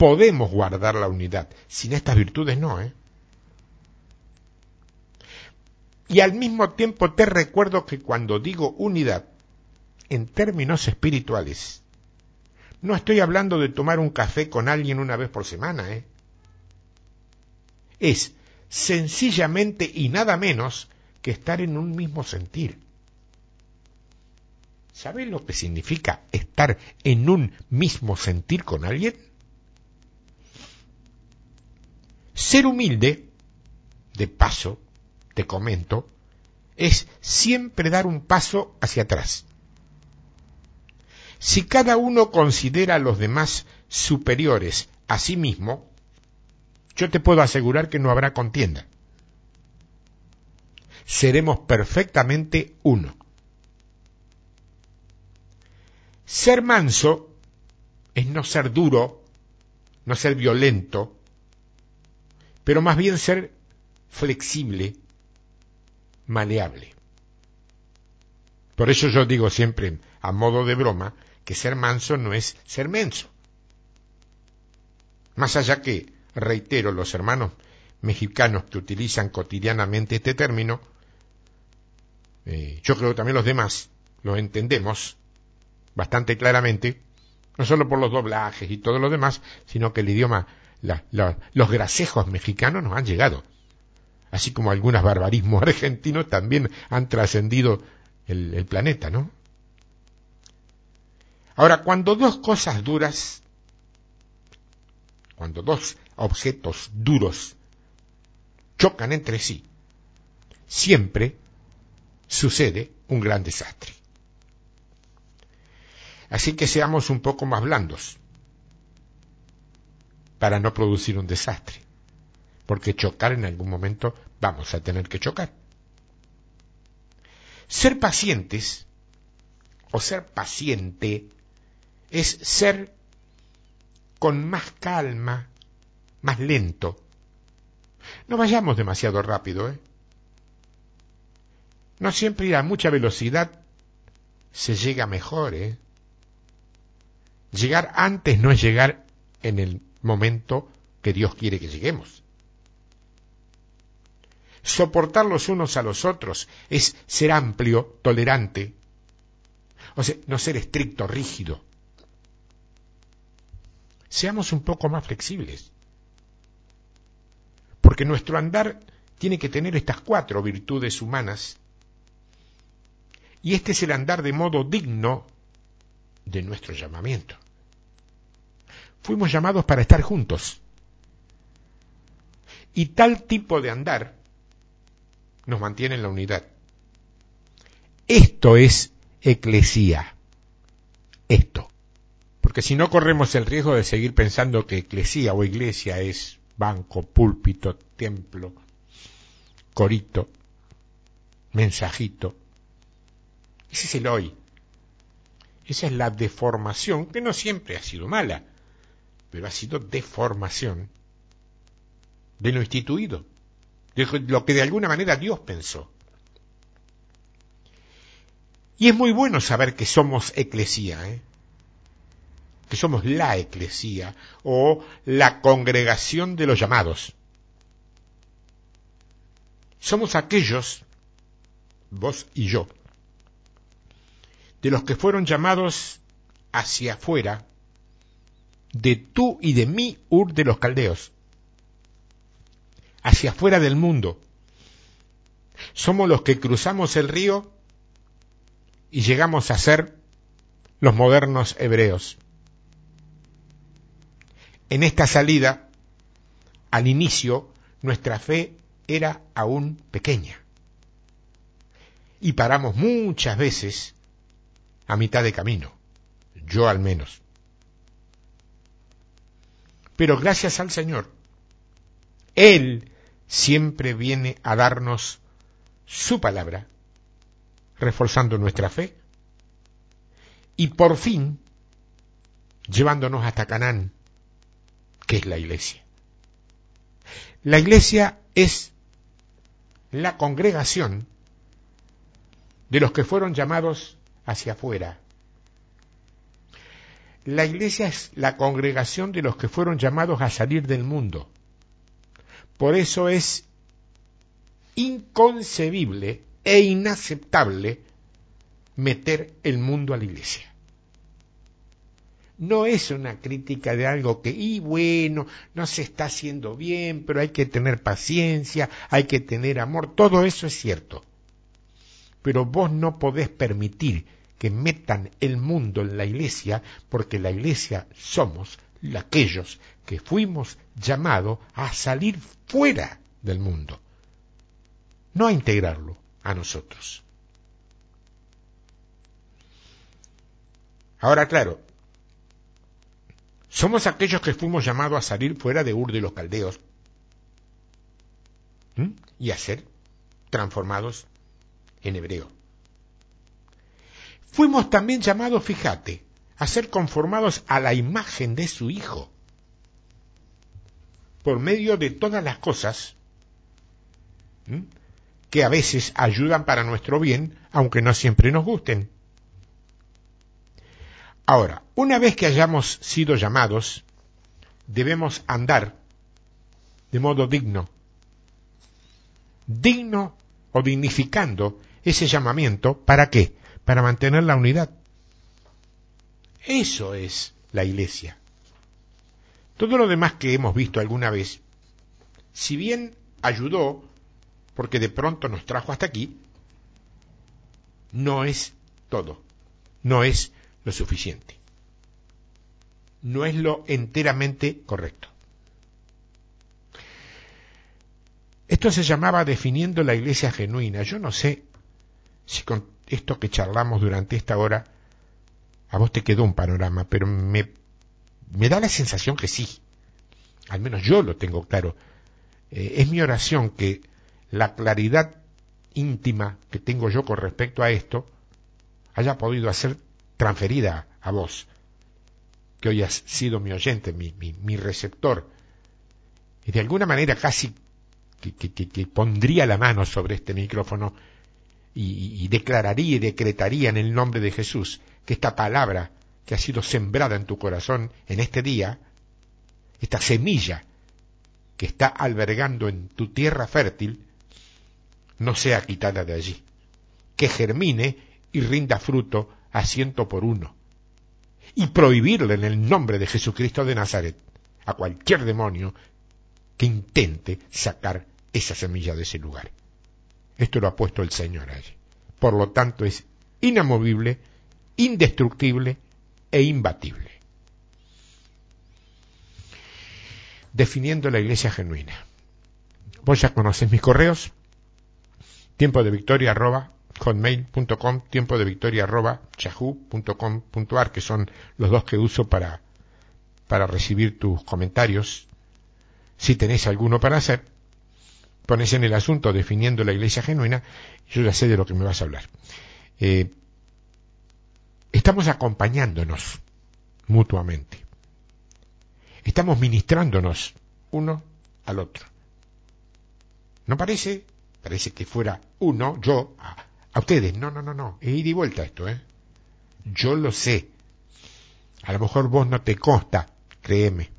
podemos guardar la unidad. Sin estas virtudes no, ¿eh? Y al mismo tiempo te recuerdo que cuando digo unidad, en términos espirituales, no estoy hablando de tomar un café con alguien una vez por semana, ¿eh? Es sencillamente y nada menos que estar en un mismo sentir. ¿Sabes lo que significa estar en un mismo sentir con alguien? Ser humilde, de paso, te comento, es siempre dar un paso hacia atrás. Si cada uno considera a los demás superiores a sí mismo, yo te puedo asegurar que no habrá contienda. Seremos perfectamente uno. Ser manso es no ser duro, no ser violento, pero más bien ser flexible, maleable. Por eso yo digo siempre, a modo de broma, que ser manso no es ser menso. Más allá que, reitero, los hermanos mexicanos que utilizan cotidianamente este término, eh, yo creo que también los demás lo entendemos bastante claramente, no solo por los doblajes y todo lo demás, sino que el idioma, los grasejos mexicanos nos han llegado, así como algunos barbarismos argentinos también han trascendido el planeta, ¿no? Ahora, cuando dos cosas duras, cuando dos objetos duros chocan entre sí, siempre sucede un gran desastre. Así que seamos un poco más blandos para no producir un desastre, porque chocar en algún momento vamos a tener que chocar. Ser pacientes o ser paciente es ser con más calma, más lento. No vayamos demasiado rápido, ¿eh? No siempre ir a mucha velocidad se llega mejor, ¿eh? Llegar antes no es llegar en el momento que Dios quiere que lleguemos. Soportar los unos a los otros es ser amplio, tolerante, o sea, no ser estricto, rígido seamos un poco más flexibles. Porque nuestro andar tiene que tener estas cuatro virtudes humanas. Y este es el andar de modo digno de nuestro llamamiento. Fuimos llamados para estar juntos. Y tal tipo de andar nos mantiene en la unidad. Esto es eclesía. Esto. Porque si no corremos el riesgo de seguir pensando que eclesía o iglesia es banco, púlpito, templo, corito, mensajito. Ese es el hoy. Esa es la deformación, que no siempre ha sido mala, pero ha sido deformación de lo instituido, de lo que de alguna manera Dios pensó. Y es muy bueno saber que somos eclesía, ¿eh? que somos la eclesía o la congregación de los llamados. Somos aquellos, vos y yo, de los que fueron llamados hacia afuera de tú y de mí, Ur de los Caldeos, hacia afuera del mundo. Somos los que cruzamos el río y llegamos a ser los modernos hebreos en esta salida al inicio nuestra fe era aún pequeña. Y paramos muchas veces a mitad de camino, yo al menos. Pero gracias al Señor, Él siempre viene a darnos su palabra, reforzando nuestra fe y por fin llevándonos hasta Canaán, que es la iglesia. La iglesia es la congregación de los que fueron llamados hacia afuera. La iglesia es la congregación de los que fueron llamados a salir del mundo. Por eso es inconcebible e inaceptable meter el mundo a la iglesia no es una crítica de algo que, y bueno, no se está haciendo bien, pero hay que tener paciencia, hay que tener amor, todo eso es cierto. Pero vos no podés permitir que metan el mundo en la iglesia, porque la iglesia somos aquellos que fuimos llamados a salir fuera del mundo, no a integrarlo a nosotros. Ahora, claro, somos aquellos que fuimos llamados a salir fuera de Ur de los Caldeos y a ser transformados en hebreo. Fuimos también llamados, fíjate, a ser conformados a la imagen de su Hijo, por medio de todas las cosas que a veces ayudan para nuestro bien, aunque no siempre nos gusten. Ahora, una vez que hayamos sido llamados, debemos andar de modo digno, digno o dignificando ese llamamiento, ¿para qué? Para mantener la unidad. Eso es la iglesia. Todo lo demás que hemos visto alguna vez, si bien ayudó, porque de pronto nos trajo hasta aquí, no es todo, no es lo suficiente. No es lo enteramente correcto. Esto se llamaba definiendo la iglesia genuina. Yo no sé si con esto que charlamos durante esta hora a vos te quedó un panorama, pero me, me da la sensación que sí. Al menos yo lo tengo claro. Eh, es mi oración que la claridad íntima que tengo yo con respecto a esto haya podido hacer transferida a vos, que hoy has sido mi oyente, mi, mi, receptor, y de alguna manera casi que, pondría la mano sobre este micrófono y, declararía y decretaría en el nombre de Jesús que esta palabra que ha sido sembrada en tu corazón en este día, esta semilla que está albergando en tu tierra fértil, no sea quitada de allí, que germine y rinda fruto a ciento por uno y prohibirle en el nombre de Jesucristo de Nazaret a cualquier demonio que intente sacar esa semilla de ese lugar. Esto lo ha puesto el Señor allí. Por lo tanto es inamovible, indestructible e imbatible. Definiendo la iglesia genuina. Vos ya conocés mis correos. Tiempo de victoria arroba tiempo de victoria arroba yahoo.com.ar, que son los dos que uso para, para recibir tus comentarios. Si tenéis alguno para hacer, pones en el asunto definiendo la iglesia genuina, yo ya sé de lo que me vas a hablar. Eh, estamos acompañándonos mutuamente. Estamos ministrándonos uno al otro. ¿No parece? Parece que fuera uno, yo, a ustedes, no, no, no, no, es ida y vuelta esto, ¿eh? Yo lo sé. A lo mejor vos no te consta, créeme.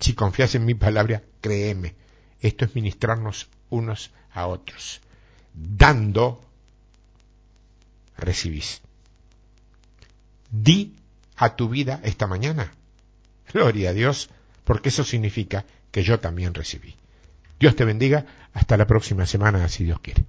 Si confías en mi palabra, créeme. Esto es ministrarnos unos a otros. Dando, recibís. Di a tu vida esta mañana. Gloria a Dios, porque eso significa que yo también recibí. Dios te bendiga. Hasta la próxima semana, si Dios quiere.